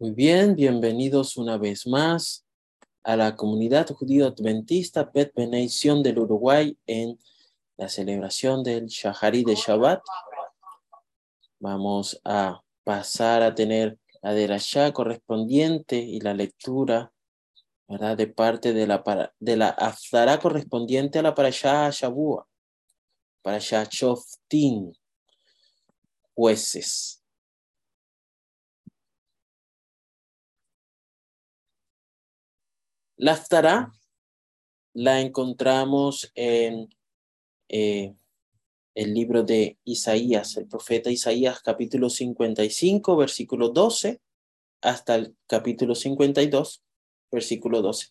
Muy bien, bienvenidos una vez más a la comunidad judío adventista Bet Beneición del Uruguay en la celebración del Shahari de Shabbat. Vamos a pasar a tener la derashá correspondiente y la lectura, ¿verdad? De parte de la, de la correspondiente a la parashá Shabua, parashá Shoftin, jueces. La Aftará la encontramos en eh, el libro de Isaías, el profeta Isaías, capítulo 55, versículo 12, hasta el capítulo 52, versículo 12.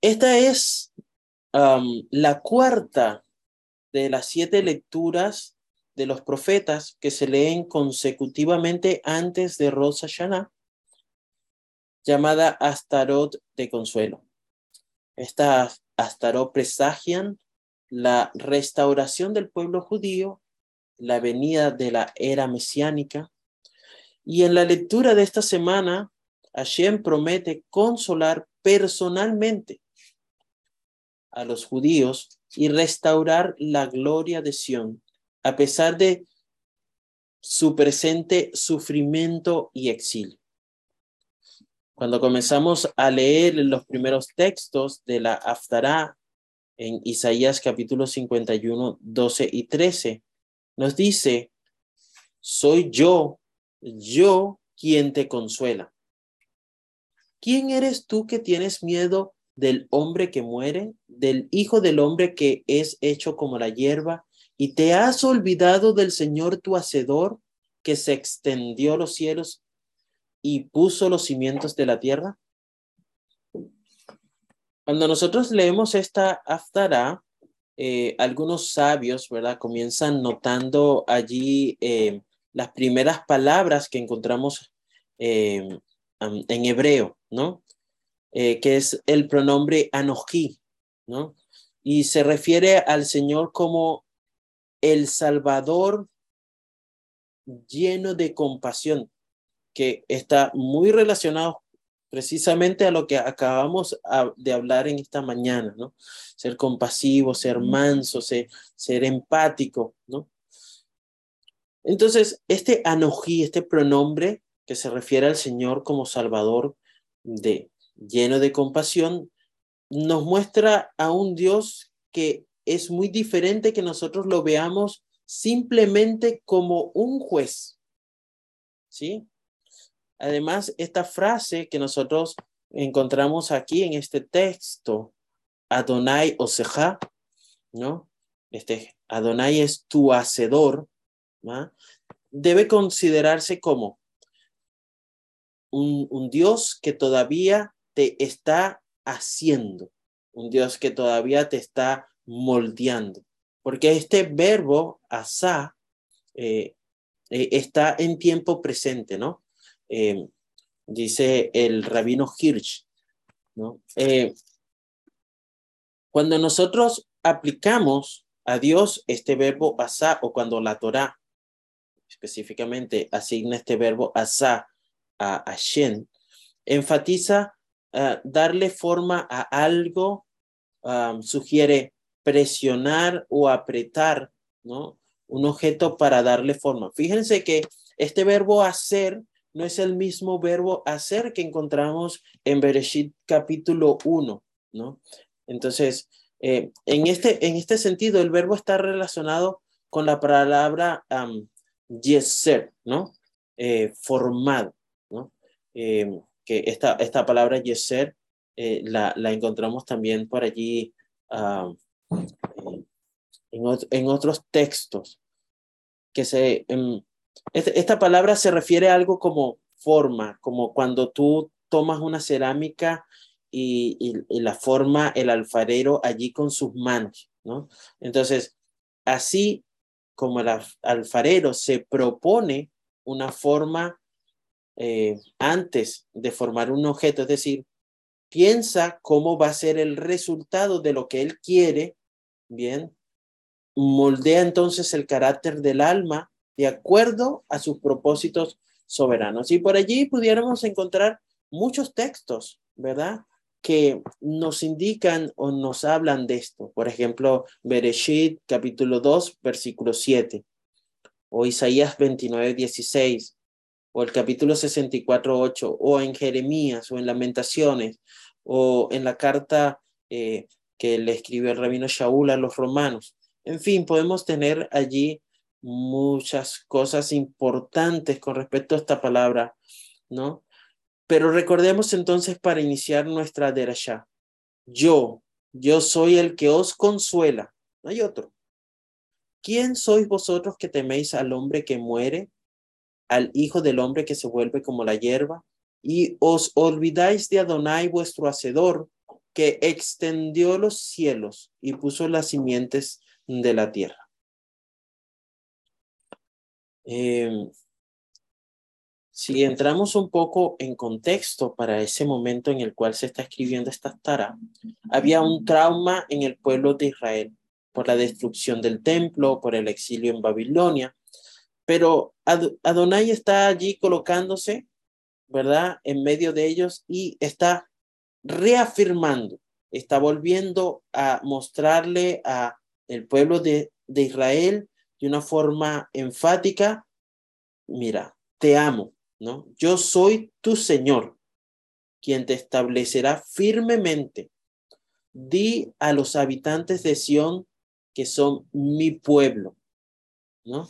Esta es la cuarta de las siete lecturas de los profetas que se leen consecutivamente antes de Rosh Hashanah llamada Astarot de consuelo. Estas Astarot presagian la restauración del pueblo judío, la venida de la era mesiánica. Y en la lectura de esta semana, Hashem promete consolar personalmente a los judíos y restaurar la gloria de Sión, a pesar de su presente sufrimiento y exilio. Cuando comenzamos a leer los primeros textos de la Aftará en Isaías capítulo 51, 12 y 13, nos dice, soy yo, yo quien te consuela. ¿Quién eres tú que tienes miedo del hombre que muere, del hijo del hombre que es hecho como la hierba, y te has olvidado del Señor tu Hacedor, que se extendió los cielos y puso los cimientos de la tierra? Cuando nosotros leemos esta Aftara, eh, algunos sabios, ¿verdad? Comienzan notando allí eh, las primeras palabras que encontramos eh, en hebreo, ¿no? que es el pronombre anoji, ¿no? Y se refiere al Señor como el Salvador lleno de compasión que está muy relacionado precisamente a lo que acabamos de hablar en esta mañana, ¿no? Ser compasivo, ser manso, ser, ser empático, ¿no? Entonces, este anojí, este pronombre que se refiere al Señor como Salvador de lleno de compasión, nos muestra a un Dios que es muy diferente que nosotros lo veamos simplemente como un juez, ¿sí? Además, esta frase que nosotros encontramos aquí en este texto, Adonai Oseja, ¿no? Este Adonai es tu hacedor, ¿no? debe considerarse como un, Dios que todavía te está haciendo, un Dios que todavía te está moldeando, porque este verbo asa eh, eh, está en tiempo presente, ¿no? Eh, dice el rabino Hirsch. Eh, cuando nosotros aplicamos a Dios este verbo asa o cuando la Torah específicamente asigna este verbo asa a Hashem, enfatiza uh, darle forma a algo, um, sugiere presionar o apretar. Un objeto para darle forma. Fíjense que este verbo hacer no es el mismo verbo hacer que encontramos en Bereshit capítulo 1, ¿no? Entonces, eh, en, este, en este sentido, el verbo está relacionado con la palabra yeser, ¿no? Eh, formado, ¿no? Eh, que esta, esta palabra yeser la, la, encontramos también por allí en, en, otros textos que se, em, esta palabra se refiere a algo como forma, como cuando tú tomas una cerámica y, la forma el alfarero allí con sus manos, ¿no? Entonces, así como el alfarero se propone una forma eh, antes de formar un objeto, es decir, piensa cómo va a ser el resultado de lo que él quiere, bien, moldea entonces el carácter del alma de acuerdo a sus propósitos soberanos. Y por allí pudiéramos encontrar muchos textos, ¿verdad? Que nos indican o nos hablan de esto. Por ejemplo, Bereshit capítulo 2, versículo 7, o Isaías 29, 16, o el capítulo 64, 8, o en Jeremías, o en Lamentaciones, o en la carta eh, que le escribió el rabino Shaul a los romanos. En fin, podemos tener allí muchas cosas importantes con respecto a esta palabra, ¿no? Pero recordemos entonces para iniciar nuestra derasha. Yo, yo soy el que os consuela, no hay otro. ¿Quién sois vosotros que teméis al hombre que muere, al hijo del hombre que se vuelve como la hierba? Y os olvidáis de Adonai vuestro hacedor, que extendió los cielos y puso las simientes de la tierra. Em, si entramos un poco en contexto para ese momento en el cual se está escribiendo esta tara, había un trauma en el pueblo de Israel por la destrucción del templo, por el exilio en Babilonia, pero Adonai está allí colocándose, ¿verdad?, en medio de ellos y está reafirmando, está volviendo a mostrarle a el pueblo de, de Israel de una forma enfática, mira, te amo, ¿no? Yo soy tu Señor, quien te establecerá firmemente. Di a los habitantes de Sión que son mi pueblo, ¿no?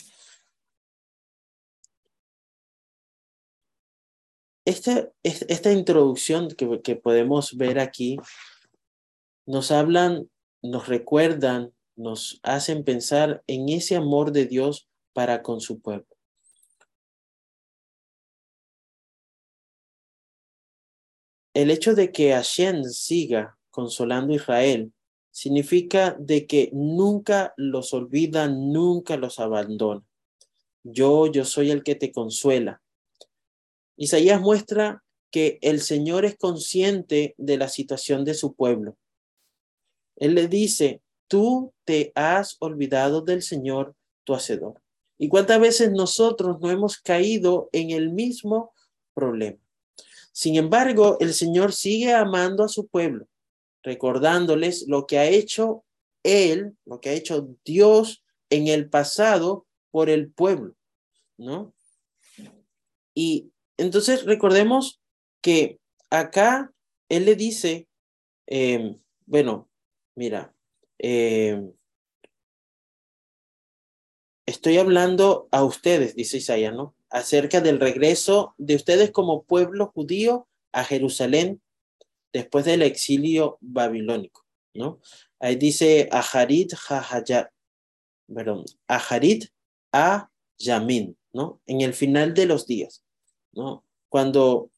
Esta, esta introducción que, que podemos ver aquí nos hablan, nos recuerdan nos hacen pensar en ese amor de Dios para con su pueblo. El hecho de que Hashem siga consolando a Israel significa de que nunca los olvida, nunca los abandona. Yo, yo soy el que te consuela. Isaías muestra que el Señor es consciente de la situación de su pueblo. Él le dice, tú te has olvidado del Señor, tu Hacedor. ¿Y cuántas veces nosotros no hemos caído en el mismo problema? Sin embargo, el Señor sigue amando a su pueblo, recordándoles lo que ha hecho Él, lo que ha hecho Dios en el pasado por el pueblo, ¿no? Y entonces recordemos que acá Él le dice, eh, bueno, mira, eh, estoy hablando a ustedes, dice Isaías, ¿no? Acerca del regreso de ustedes como pueblo judío a Jerusalén después del exilio babilónico, ¿no? Ahí dice Aharit Hahayat, perdón, Aharit Yamin, ¿no? En el final de los días, ¿no? Cuando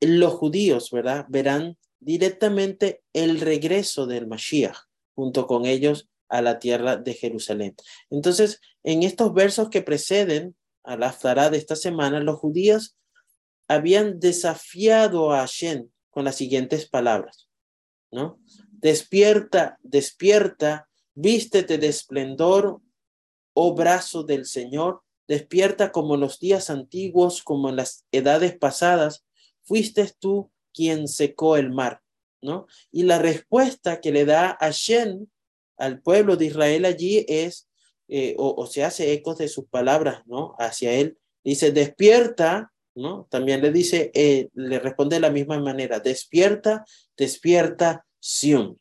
los judíos, ¿verdad? Verán directamente el regreso del Mashiach junto con ellos a la tierra de Jerusalén. Entonces, en estos versos que preceden a la Aftará de esta semana, los judíos habían desafiado a Hashem con las siguientes palabras, ¿no? Despierta, despierta, vístete de esplendor, oh brazo del Señor, despierta como en los días antiguos, como en las edades pasadas, fuiste tú quien secó el mar, ¿no? Y la respuesta que le da Hashem al pueblo de Israel allí es, eh, o, se hace ecos de sus palabras, ¿no? Hacia él. Dice, despierta, ¿no? También le dice, eh, le responde de la misma manera, despierta, despierta, Sión,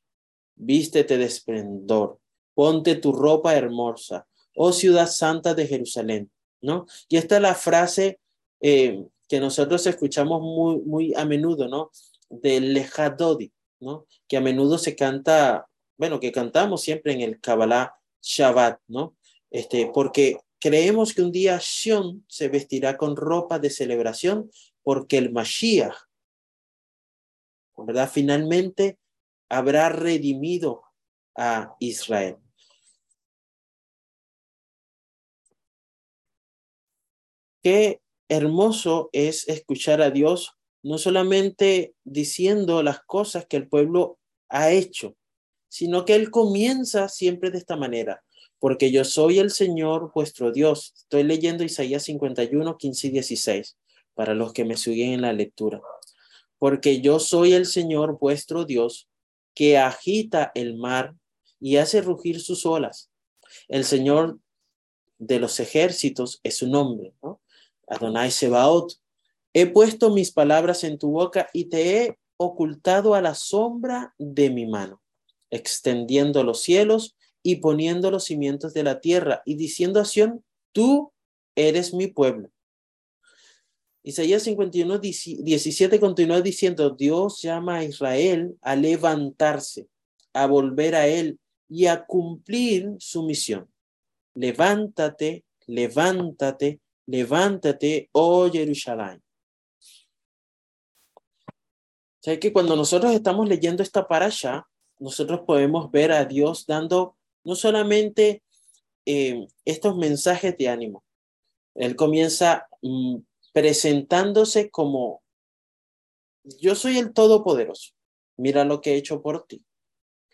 vístete de esplendor, ponte tu ropa hermosa, oh ciudad santa de Jerusalén, ¿no? Y esta es la frase eh, que nosotros escuchamos muy, muy a menudo, ¿no? Del Lejadodi, ¿no? Que a menudo se canta, bueno, que cantamos siempre en el Kabbalah Shabbat, ¿no? Este, porque creemos que un día Shion se vestirá con ropa de celebración porque el Mashiach, ¿verdad? Finalmente habrá redimido a Israel. ¿Qué hermoso es escuchar a Dios no solamente diciendo las cosas que el pueblo ha hecho, sino que él comienza siempre de esta manera. porque yo soy el Señor vuestro Dios. Estoy leyendo Isaías 51, 15 y 16, para los que me siguen en la lectura. Porque yo soy el Señor vuestro Dios, que agita el mar y hace rugir sus olas. El Señor de los ejércitos es su nombre, ¿no? Adonai Sebaot. He puesto mis palabras en tu boca y te he ocultado a la sombra de mi mano, extendiendo los cielos y poniendo los cimientos de la tierra y diciendo a Sion, tú eres mi pueblo. Isaías 51, 17 continúa diciendo, Dios llama a Israel a levantarse, a volver a él y a cumplir su misión. Levántate, levántate, levántate, oh Jerusalén. O que cuando nosotros estamos leyendo esta parasha, nosotros podemos ver a Dios dando no solamente eh, estos mensajes de ánimo. Él comienza mm, presentándose como, yo soy el Todopoderoso, mira lo que he hecho por ti.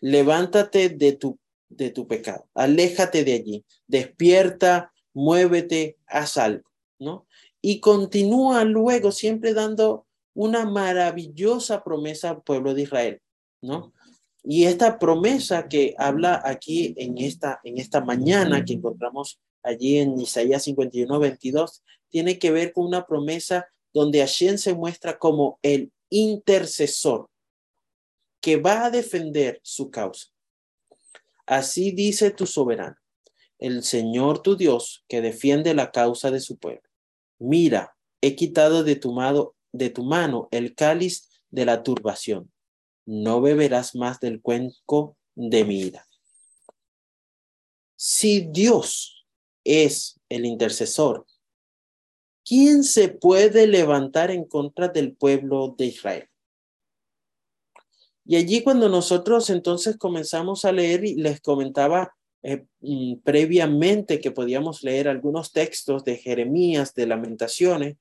Levántate de tu, de tu pecado, aléjate de allí, despierta, muévete, haz algo, ¿no? Y continúa luego siempre dando una maravillosa promesa al pueblo de Israel, ¿no? Y esta promesa que habla aquí en esta, en esta mañana que encontramos allí en Isaías 51, 22, tiene que ver con una promesa donde Hashem se muestra como el intercesor que va a defender su causa. Así dice tu soberano, el Señor tu Dios que defiende la causa de su pueblo. Mira, he quitado de tu mano, de tu mano el cáliz de la turbación no beberás más del cuenco de mi ira. Si Dios es el intercesor, ¿quién se puede levantar en contra del pueblo de Israel? Y allí cuando nosotros entonces comenzamos a leer y les comentaba eh, previamente que podíamos leer algunos textos de Jeremías, de lamentaciones,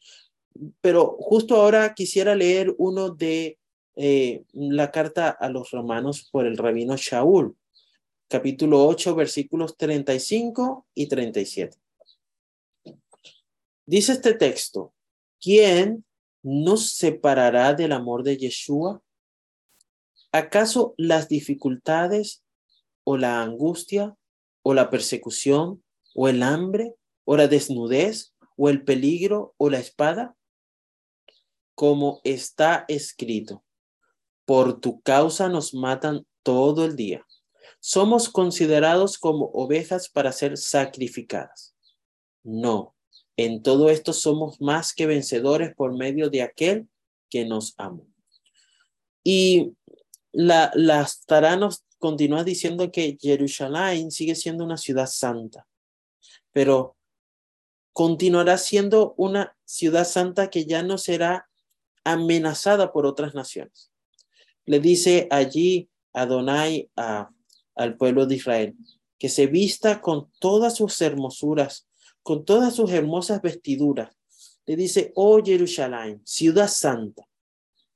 pero justo ahora quisiera leer uno de eh, la carta a los romanos por el rabino Shaul, capítulo 8, versículos 35 y 37. Dice este texto, ¿quién nos separará del amor de Yeshua? ¿Acaso las dificultades o la angustia o la persecución o el hambre o la desnudez o el peligro o la espada? Como está escrito, por tu causa nos matan todo el día. Somos considerados como ovejas para ser sacrificadas. No, en todo esto somos más que vencedores por medio de aquel que nos amó. Y la, las taranos continúa diciendo que Jerusalén sigue siendo una ciudad santa, pero continuará siendo una ciudad santa que ya no será amenazada por otras naciones le dice allí Adonai a, al pueblo de Israel, que se vista con todas sus hermosuras, con todas sus hermosas vestiduras. Le dice, oh Jerusalén, ciudad santa,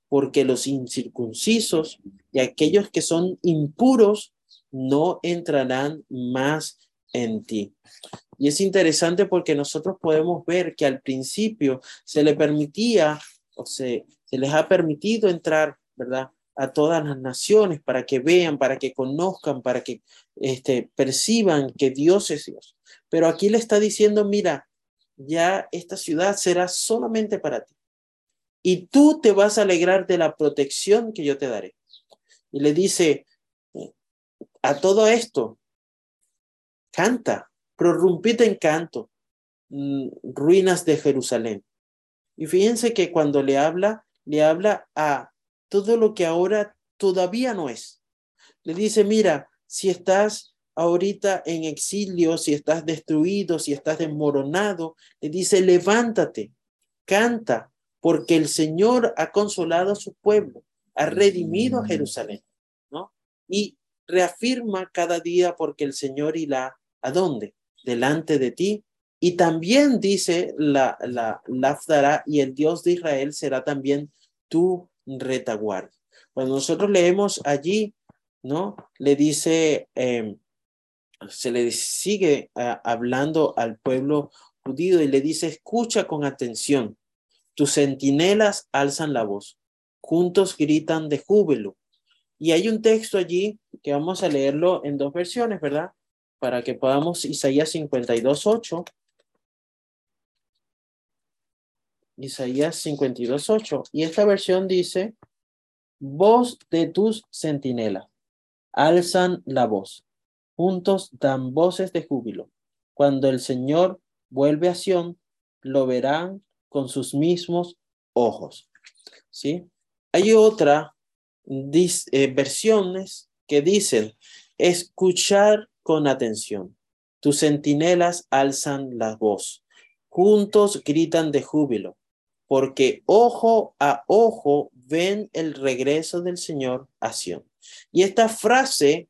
porque los incircuncisos y aquellos que son impuros no entrarán más en ti. Y es interesante porque nosotros podemos ver que al principio se le permitía, o se, se les ha permitido entrar, ¿verdad? a todas las naciones para que vean, para que conozcan, para que este, perciban que Dios es Dios. Pero aquí le está diciendo, mira, ya esta ciudad será solamente para ti. Y tú te vas a alegrar de la protección que yo te daré. Y le dice, a todo esto, canta, prorrumpite en canto, mm, ruinas de Jerusalén. Y fíjense que cuando le habla, le habla a todo lo que ahora todavía no es. Le dice, mira, si estás ahorita en exilio, si estás destruido, si estás desmoronado, le dice, levántate, canta, porque el Señor ha consolado a su pueblo, ha redimido a Jerusalén, ¿no? Y reafirma cada día porque el Señor irá a dónde? Delante de ti. Y también dice la, la, la y el Dios de Israel será también tu retaguardia. Cuando nosotros leemos allí, ¿no? Le dice, em, se le sigue ah, hablando al pueblo judío y le dice, escucha con atención, tus centinelas alzan la voz, juntos gritan de júbilo. Y hay un texto allí que vamos a leerlo en dos versiones, ¿verdad? Para que podamos, Isaías 52.8. Isaías 52.8. Y esta versión dice, voz de tus centinelas, alzan la voz, juntos dan voces de júbilo. Cuando el Señor vuelve a Sión, lo verán con sus mismos ojos. ¿Sí? Hay otra eh, versiones que dicen escuchar con atención. Tus centinelas alzan la voz. Juntos gritan de júbilo, porque ojo a ojo ven el regreso del Señor a Sión. Y esta frase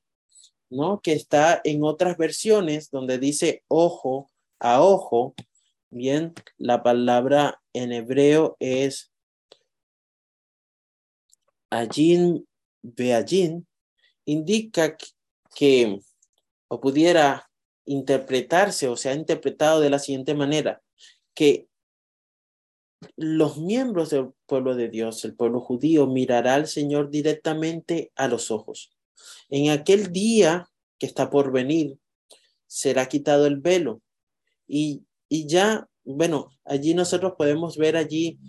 ¿no? Que está en otras versiones donde dice ojo a ojo. Bien, la palabra en hebreo es allin beallin, indica que, o pudiera interpretarse, o se ha interpretado de la siguiente manera, que los miembros del pueblo de Dios, el pueblo judío, mirará al Señor directamente a los ojos. En aquel día que está por venir, será quitado el velo. Y, y ya, bueno, allí nosotros podemos ver allí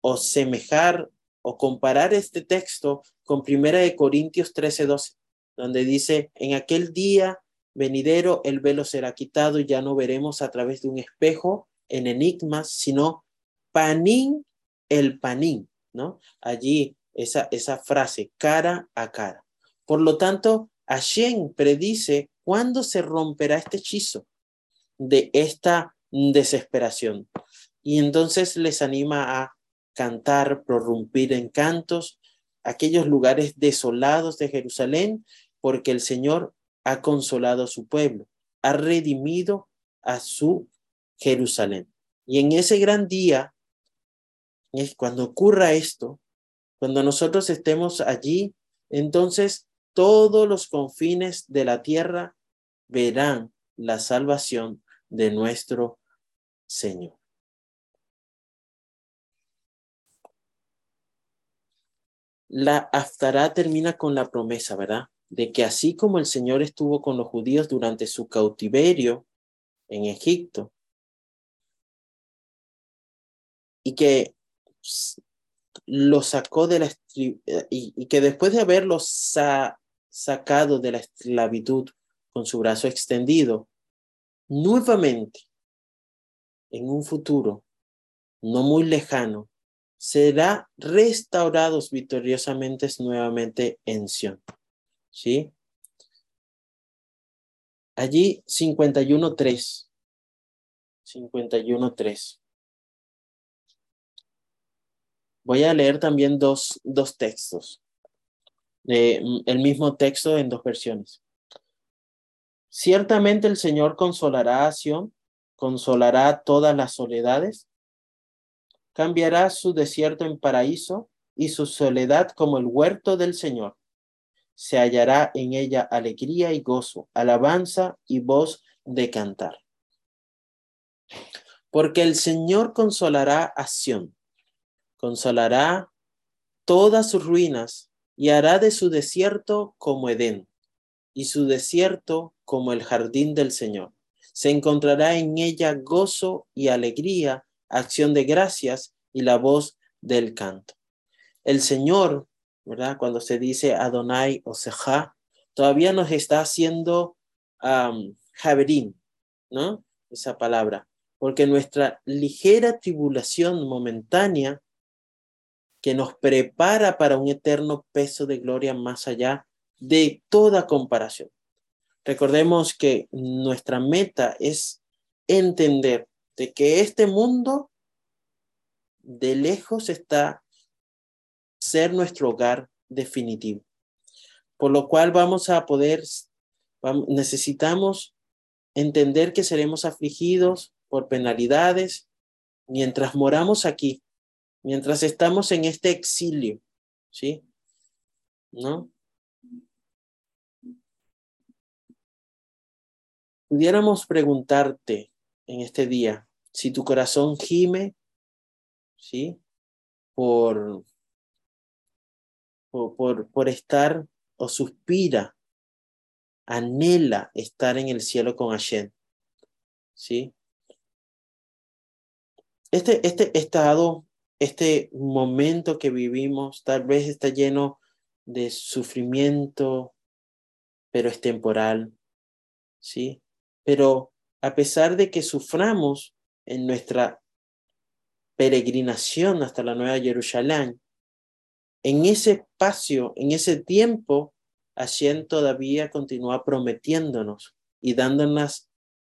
o semejar o comparar este texto con Primera de Corintios 13, 12, donde dice, en aquel día venidero el velo será quitado y ya no veremos a través de un espejo en enigmas, sino panín el panín, ¿no? Allí esa, esa frase, cara a cara. Por lo tanto, Hashem predice cuándo se romperá este hechizo de esta desesperación. Y entonces les anima a cantar, prorrumpir en cantos, aquellos lugares desolados de Jerusalén, porque el Señor ha consolado a su pueblo, ha redimido a su Jerusalén. Y en ese gran día, cuando ocurra esto, cuando nosotros estemos allí, entonces todos los confines de la tierra verán la salvación de nuestro Señor. La Aftará termina con la promesa, ¿verdad? De que así como el Señor estuvo con los judíos durante su cautiverio en Egipto, y que lo sacó de la y, que después de haberlos sacado de la esclavitud con su brazo extendido, nuevamente, en un futuro no muy lejano, será restaurados victoriosamente nuevamente en Sion. ¿Sí? Allí 51.3. 51.3. Voy a leer también dos, dos textos. Mm, el mismo texto en dos versiones. Ciertamente el Señor consolará a Sion, consolará todas las soledades, cambiará su desierto en paraíso y su soledad como el huerto del Señor. Se hallará en ella alegría y gozo, alabanza y voz de cantar. Porque el Señor consolará a Sión, consolará todas sus ruinas y hará de su desierto como Edén, y su desierto como el jardín del Señor. Se encontrará en ella gozo y alegría, acción de gracias y la voz del canto. El Señor, ¿verdad? Cuando se dice Adonai o Seja, todavía nos está haciendo um, ¿no? Esa palabra. Porque nuestra ligera tribulación momentánea que nos prepara para un eterno peso de gloria más allá de toda comparación. Recordemos que nuestra meta es entender de que este mundo de lejos está ser nuestro hogar definitivo. Por lo cual vamos a poder, necesitamos entender que seremos afligidos por penalidades mientras moramos aquí, mientras estamos en este exilio, ¿sí? ¿No? Pudiéramos preguntarte en este día si tu corazón gime, ¿sí? Por, por, por, estar o suspira, anhela estar en el cielo con Hashem, ¿sí? Este, este estado, este momento que vivimos, tal vez está lleno de sufrimiento, pero es temporal, ¿sí? Pero a pesar de que suframos en nuestra peregrinación hasta la Nueva Jerusalén, en ese espacio, en ese tiempo, Hashem todavía continúa prometiéndonos y dándonos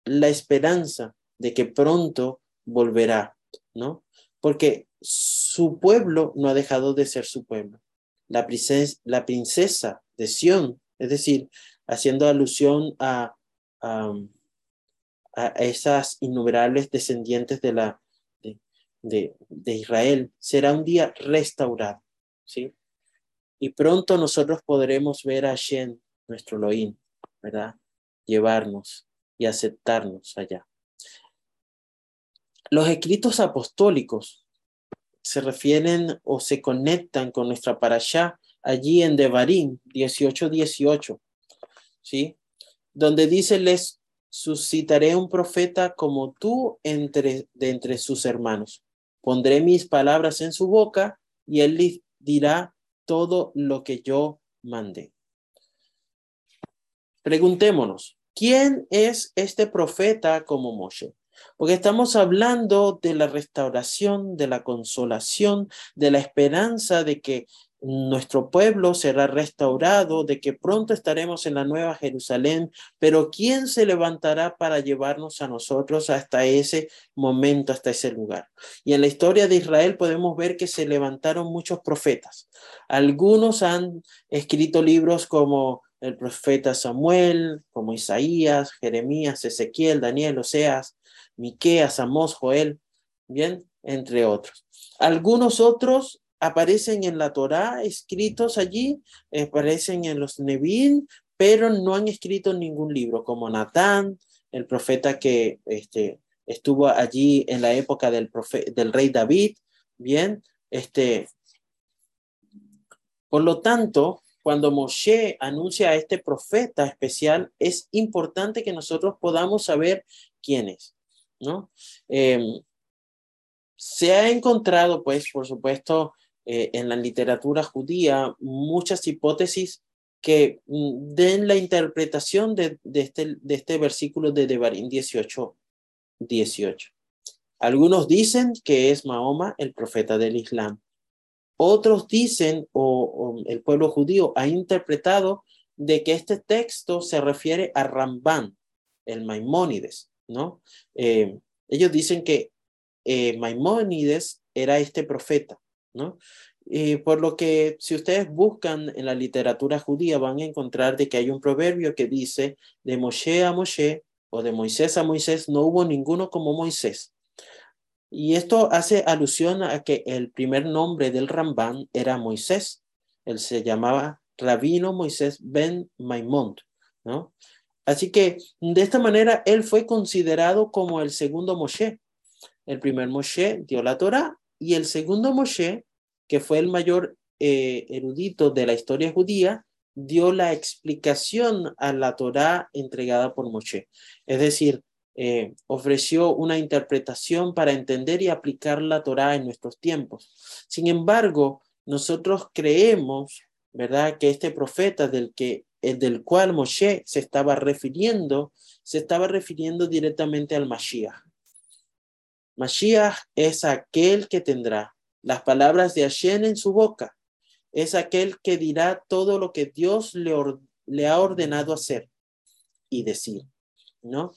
la esperanza de que pronto volverá, ¿no? Porque su pueblo no ha dejado de ser su pueblo. La princesa, la princesa de Sión, es decir, haciendo alusión a, a, esas innumerables descendientes de, la, de, de, Israel, será un día restaurado, ¿sí? Y pronto nosotros podremos ver a Shen, nuestro Elohim, ¿verdad? Llevarnos y aceptarnos allá. Los escritos apostólicos se refieren o se conectan con nuestra allá allí en Devarim 18-18, ¿sí? Donde dice, les suscitaré un profeta como tú entre, de entre sus hermanos. Pondré mis palabras en su boca y él dirá todo lo que yo mandé. Preguntémonos, ¿quién es este profeta como Moshe? Porque estamos hablando de la restauración, de la consolación, de la esperanza de que nuestro pueblo será restaurado, de que pronto estaremos en la nueva Jerusalén, pero ¿quién se levantará para llevarnos a nosotros hasta ese momento, hasta ese lugar? Y en la historia de Israel podemos ver que se levantaron muchos profetas. Algunos han escrito libros como el profeta Samuel, como Isaías, Jeremías, Ezequiel, Daniel, Oseas, Miqueas, Amós, Joel, bien, entre otros. Algunos otros aparecen en la Torá escritos allí, aparecen en los Nevin, pero no han escrito ningún libro, como Natán, el profeta que este, estuvo allí en la época del, del rey David, bien, este, por lo tanto, cuando Moshe anuncia a este profeta especial, es importante que nosotros podamos saber quién es, ¿no? Em, se ha encontrado, pues, por supuesto, eh, en la literatura judía muchas hipótesis que mm, den la interpretación de, este, de este versículo de Devarim 18, 18. Algunos dicen que es Mahoma el profeta del Islam. Otros dicen, o, el pueblo judío ha interpretado de que este texto se refiere a Ramban, el Maimónides, ¿no? Eh, ellos dicen que eh, Maimónides era este profeta. ¿No? Y por lo que si ustedes buscan en la literatura judía van a encontrar de que hay un proverbio que dice de Moshe a Moshe o de Moisés a Moisés no hubo ninguno como Moisés. Y esto hace alusión a que el primer nombre del Ramban era Moisés. Él se llamaba Rabino Moisés ben Maimón, ¿no? Así que de esta manera él fue considerado como el segundo Moshe. El primer Moshe dio la Torah y el segundo Moshe, que fue el mayor eh, erudito de la historia judía, dio la explicación a la Torá entregada por Moshe. Es decir, eh, ofreció una interpretación para entender y aplicar la Torá en nuestros tiempos. Sin embargo, nosotros creemos, ¿verdad?, que este profeta del que del cual Moshe se estaba refiriendo, se estaba refiriendo directamente al Mashiach. Mashiach es aquel que tendrá las palabras de Hashem en su boca. Es aquel que dirá todo lo que Dios le, ha ordenado hacer y decir, ¿no?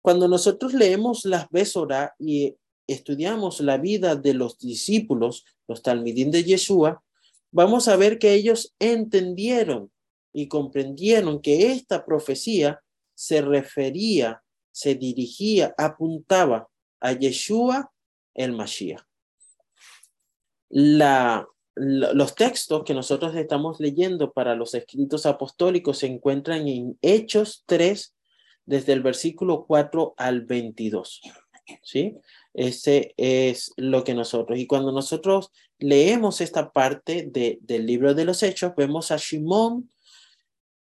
Cuando nosotros leemos las Besora y estudiamos la vida de los discípulos, los talmidín de Yeshua, vamos a ver que ellos entendieron y comprendieron que esta profecía se refería, se dirigía, apuntaba a Yeshua el Mashiach. La, los textos que nosotros estamos leyendo para los escritos apostólicos se encuentran en Hechos 3, desde el versículo 4 al 22. ¿Sí? Ese es lo que nosotros, y cuando nosotros leemos esta parte de, del libro de los Hechos, vemos a Shimón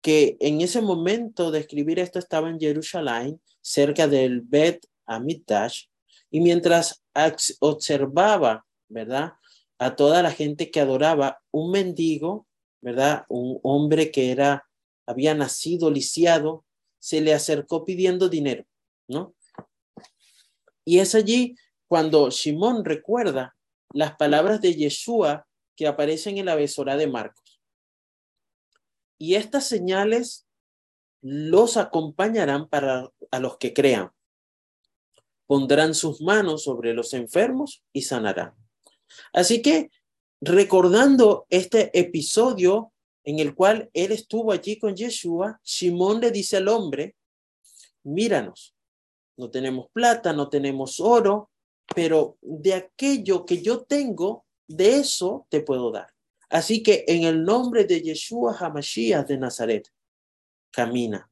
que en ese momento de escribir esto estaba en Jerusalén, cerca del Bet Amidash, y mientras observaba, ¿verdad? A toda la gente que adoraba, un mendigo, ¿verdad? Un hombre que era, había nacido lisiado, se le acercó pidiendo dinero, ¿no? Y es allí cuando Simón recuerda las palabras de Yeshua que aparecen en la besora de Marcos. Y estas señales los acompañarán para a los que crean. Pondrán sus manos sobre los enfermos y sanarán. Así que recordando este episodio en el cual él estuvo allí con Yeshua, Simón le dice al hombre, míranos, no tenemos plata, no tenemos oro, pero de aquello que yo tengo, de eso te puedo dar. Así que en el nombre de Yeshua Hamashiach de Nazaret, camina.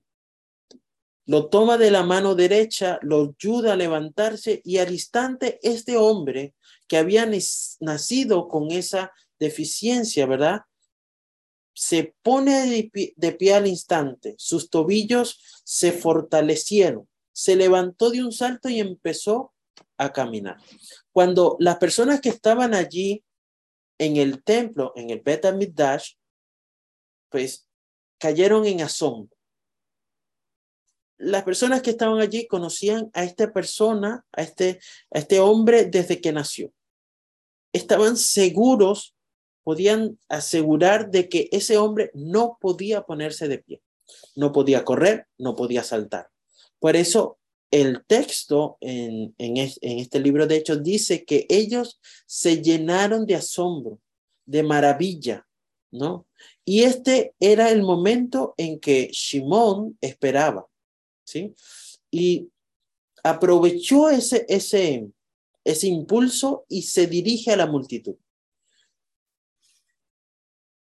Lo toma de la mano derecha, lo ayuda a levantarse y al instante este hombre que había nacido con esa deficiencia, ¿verdad? Se pone de pie, al instante, sus tobillos se fortalecieron, se levantó de un salto y empezó a caminar. Cuando las personas que estaban allí en el templo, en el Bet Midash, pues cayeron en asombro. Las personas que estaban allí conocían a esta persona, a este, a este hombre desde que nació. Estaban seguros, podían asegurar de que ese hombre no podía ponerse de pie, no podía correr, no podía saltar. Por eso el texto en, en, este libro de Hechos dice que ellos se llenaron de asombro, de maravilla, ¿no? Y este era el momento en que Simón esperaba, ¿sí? Y aprovechó ese, ese, ese impulso y se dirige a la multitud.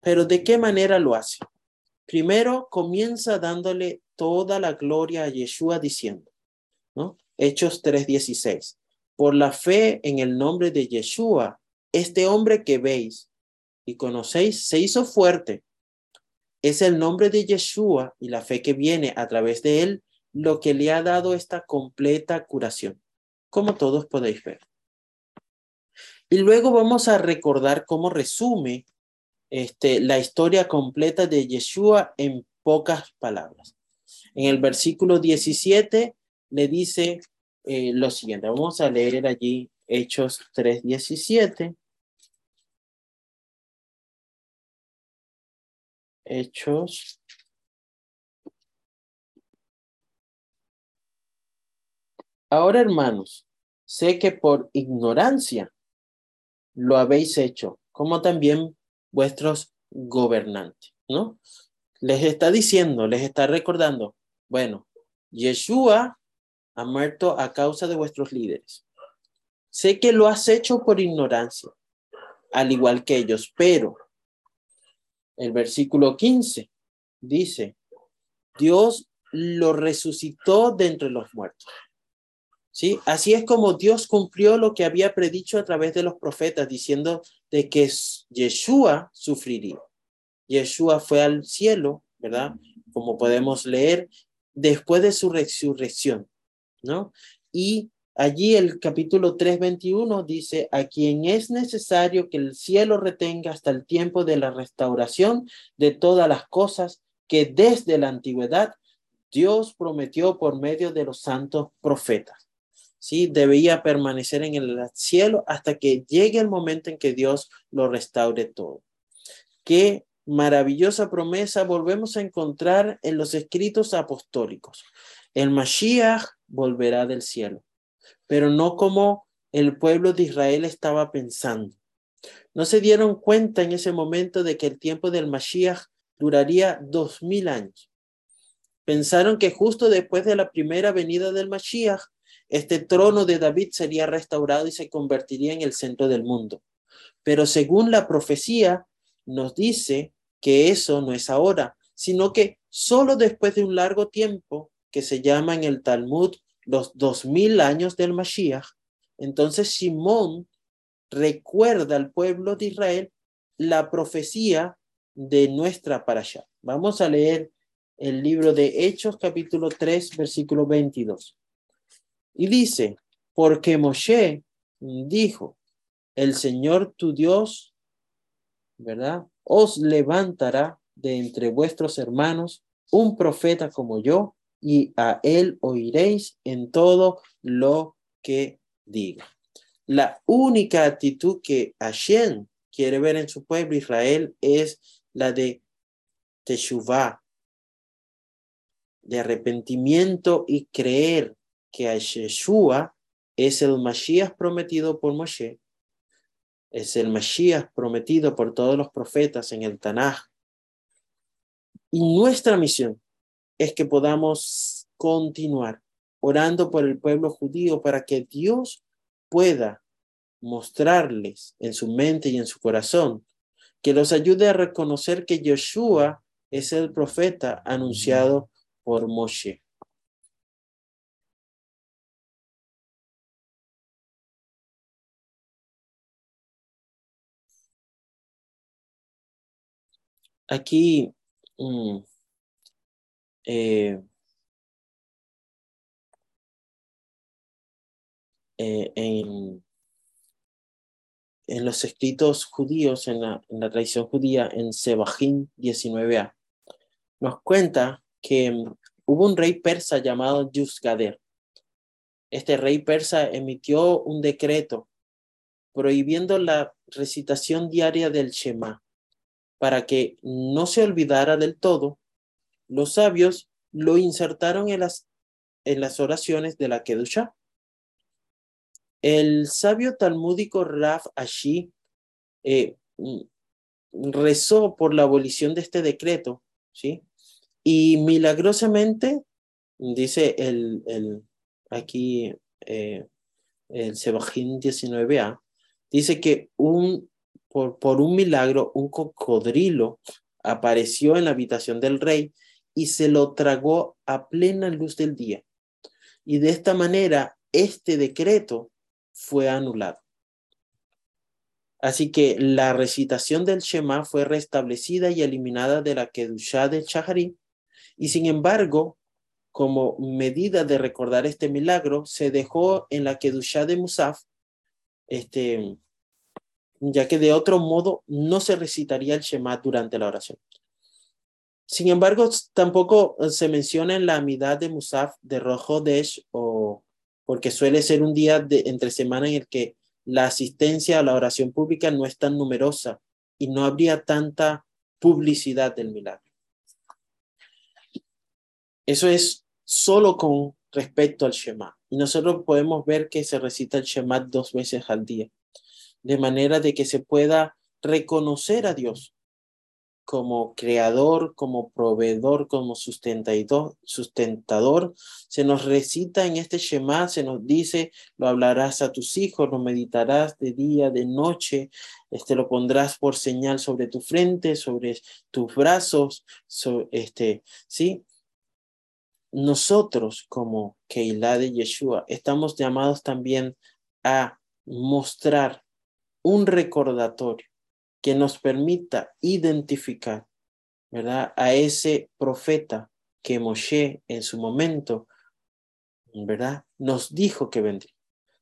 Pero ¿de qué manera lo hace? Primero comienza dándole toda la gloria a Yeshua diciendo, ¿no? Hechos 3:16. Por la fe en el nombre de Yeshua, este hombre que veis y conocéis se hizo fuerte. Es el nombre de Yeshua y la fe que viene a través de él lo que le ha dado esta completa curación, como todos podéis ver. Y luego vamos a recordar cómo resume este, la historia completa de Yeshua en pocas palabras. En el versículo 17 le dice eh, lo siguiente. Vamos a leer allí Hechos 3.17. Hechos. Ahora, hermanos, sé que por ignorancia lo habéis hecho, como también vuestros gobernantes, ¿no? Les está diciendo, les está recordando, bueno, Yeshua ha muerto a causa de vuestros líderes. Sé que lo has hecho por ignorancia, al igual que ellos, pero el versículo 15 dice, Dios lo resucitó de entre los muertos. ¿Sí? Así es como Dios cumplió lo que había predicho a través de los profetas, diciendo de que Yeshua sufriría. Yeshua fue al cielo, ¿verdad? Como podemos leer, después de su resurrección. ¿no? Y allí el capítulo 3.21 dice, a quien es necesario que el cielo retenga hasta el tiempo de la restauración de todas las cosas que desde la antigüedad Dios prometió por medio de los santos profetas. Sí, debía permanecer en el cielo hasta que llegue el momento en que Dios lo restaure todo. Qué maravillosa promesa volvemos a encontrar en los escritos apostólicos. El Mashiach volverá del cielo, pero no como el pueblo de Israel estaba pensando. No se dieron cuenta en ese momento de que el tiempo del Mashiach duraría dos mil años. Pensaron que justo después de la primera venida del Mashiach, este trono de David sería restaurado y se convertiría en el centro del mundo. Pero según la profecía, nos dice que eso no es ahora, sino que solo después de un largo tiempo que se llama en el Talmud los dos mil años del Mashiach, entonces Simón recuerda al pueblo de Israel la profecía de nuestra parasha. Vamos a leer el libro de Hechos capítulo 3 versículo 22. Y dice, porque Moshe dijo, el Señor tu Dios, ¿verdad? Os levantará de entre vuestros hermanos un profeta como yo, y a él oiréis en todo lo que diga. La única actitud que Hashem quiere ver en su pueblo Israel es la de Teshuvah, de arrepentimiento y creer que Yeshua es el Mashiach prometido por Moshe, es el Mashiach prometido por todos los profetas en el Tanaj. Y nuestra misión es que podamos continuar orando por el pueblo judío para que Dios pueda mostrarles en su mente y en su corazón, que los ayude a reconocer que Yeshua es el profeta anunciado por Moshe. Aquí mm, eh, eh, en, en, los escritos judíos, en la, tradición judía, en Sebahim 19a, nos cuenta que mm, hubo un rey persa llamado Yusgader. Este rey persa emitió un decreto prohibiendo la recitación diaria del Shema para que no se olvidara del todo. Los sabios lo insertaron en las, en las oraciones de la Kedusha. El sabio talmúdico Raf Ashi eh, mm, rezó por la abolición de este decreto, ¿sí? Y milagrosamente, dice el, el aquí eh, el Sebajín 19a, dice que un, por, por un milagro, un cocodrilo apareció en la habitación del rey y se lo tragó a plena luz del día. Y de esta manera, este decreto fue anulado. Así que la recitación del Shema fue restablecida y eliminada de la Kedushá del Chaharí y sin embargo, como medida de recordar este milagro, se dejó en la Kedushá de Musaf, este, ya que de otro modo no se recitaría el Shema durante la oración. Sin embargo, tampoco se menciona en la amidad de Musaf de Rojo Desh, o porque suele ser un día de, entre semana en el que la asistencia a la oración pública no es tan numerosa y no habría tanta publicidad del milagro. Eso es solo con respecto al Shema. Y nosotros podemos ver que se recita el Shema dos veces al día, de manera de que se pueda reconocer a Dios como creador, como proveedor, como sustentador. Se nos recita en este Shema, se nos dice, lo hablarás a tus hijos, lo meditarás de día, de noche, este lo pondrás por señal sobre tu frente, sobre tus brazos, este, ¿sí? nosotros como Keilah de Yeshua estamos llamados también a mostrar un recordatorio que nos permita identificar, ¿verdad? A ese profeta que Moshe en su momento, ¿verdad? Nos dijo que vendría.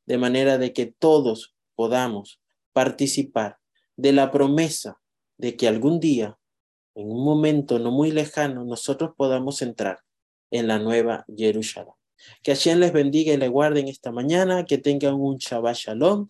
De manera de que todos podamos participar de la promesa de que algún día, en un momento no muy lejano, nosotros podamos entrar en la nueva Jerusalén. Que Hashem les bendiga y les guarden esta mañana, que tengan un Shabbat Shalom.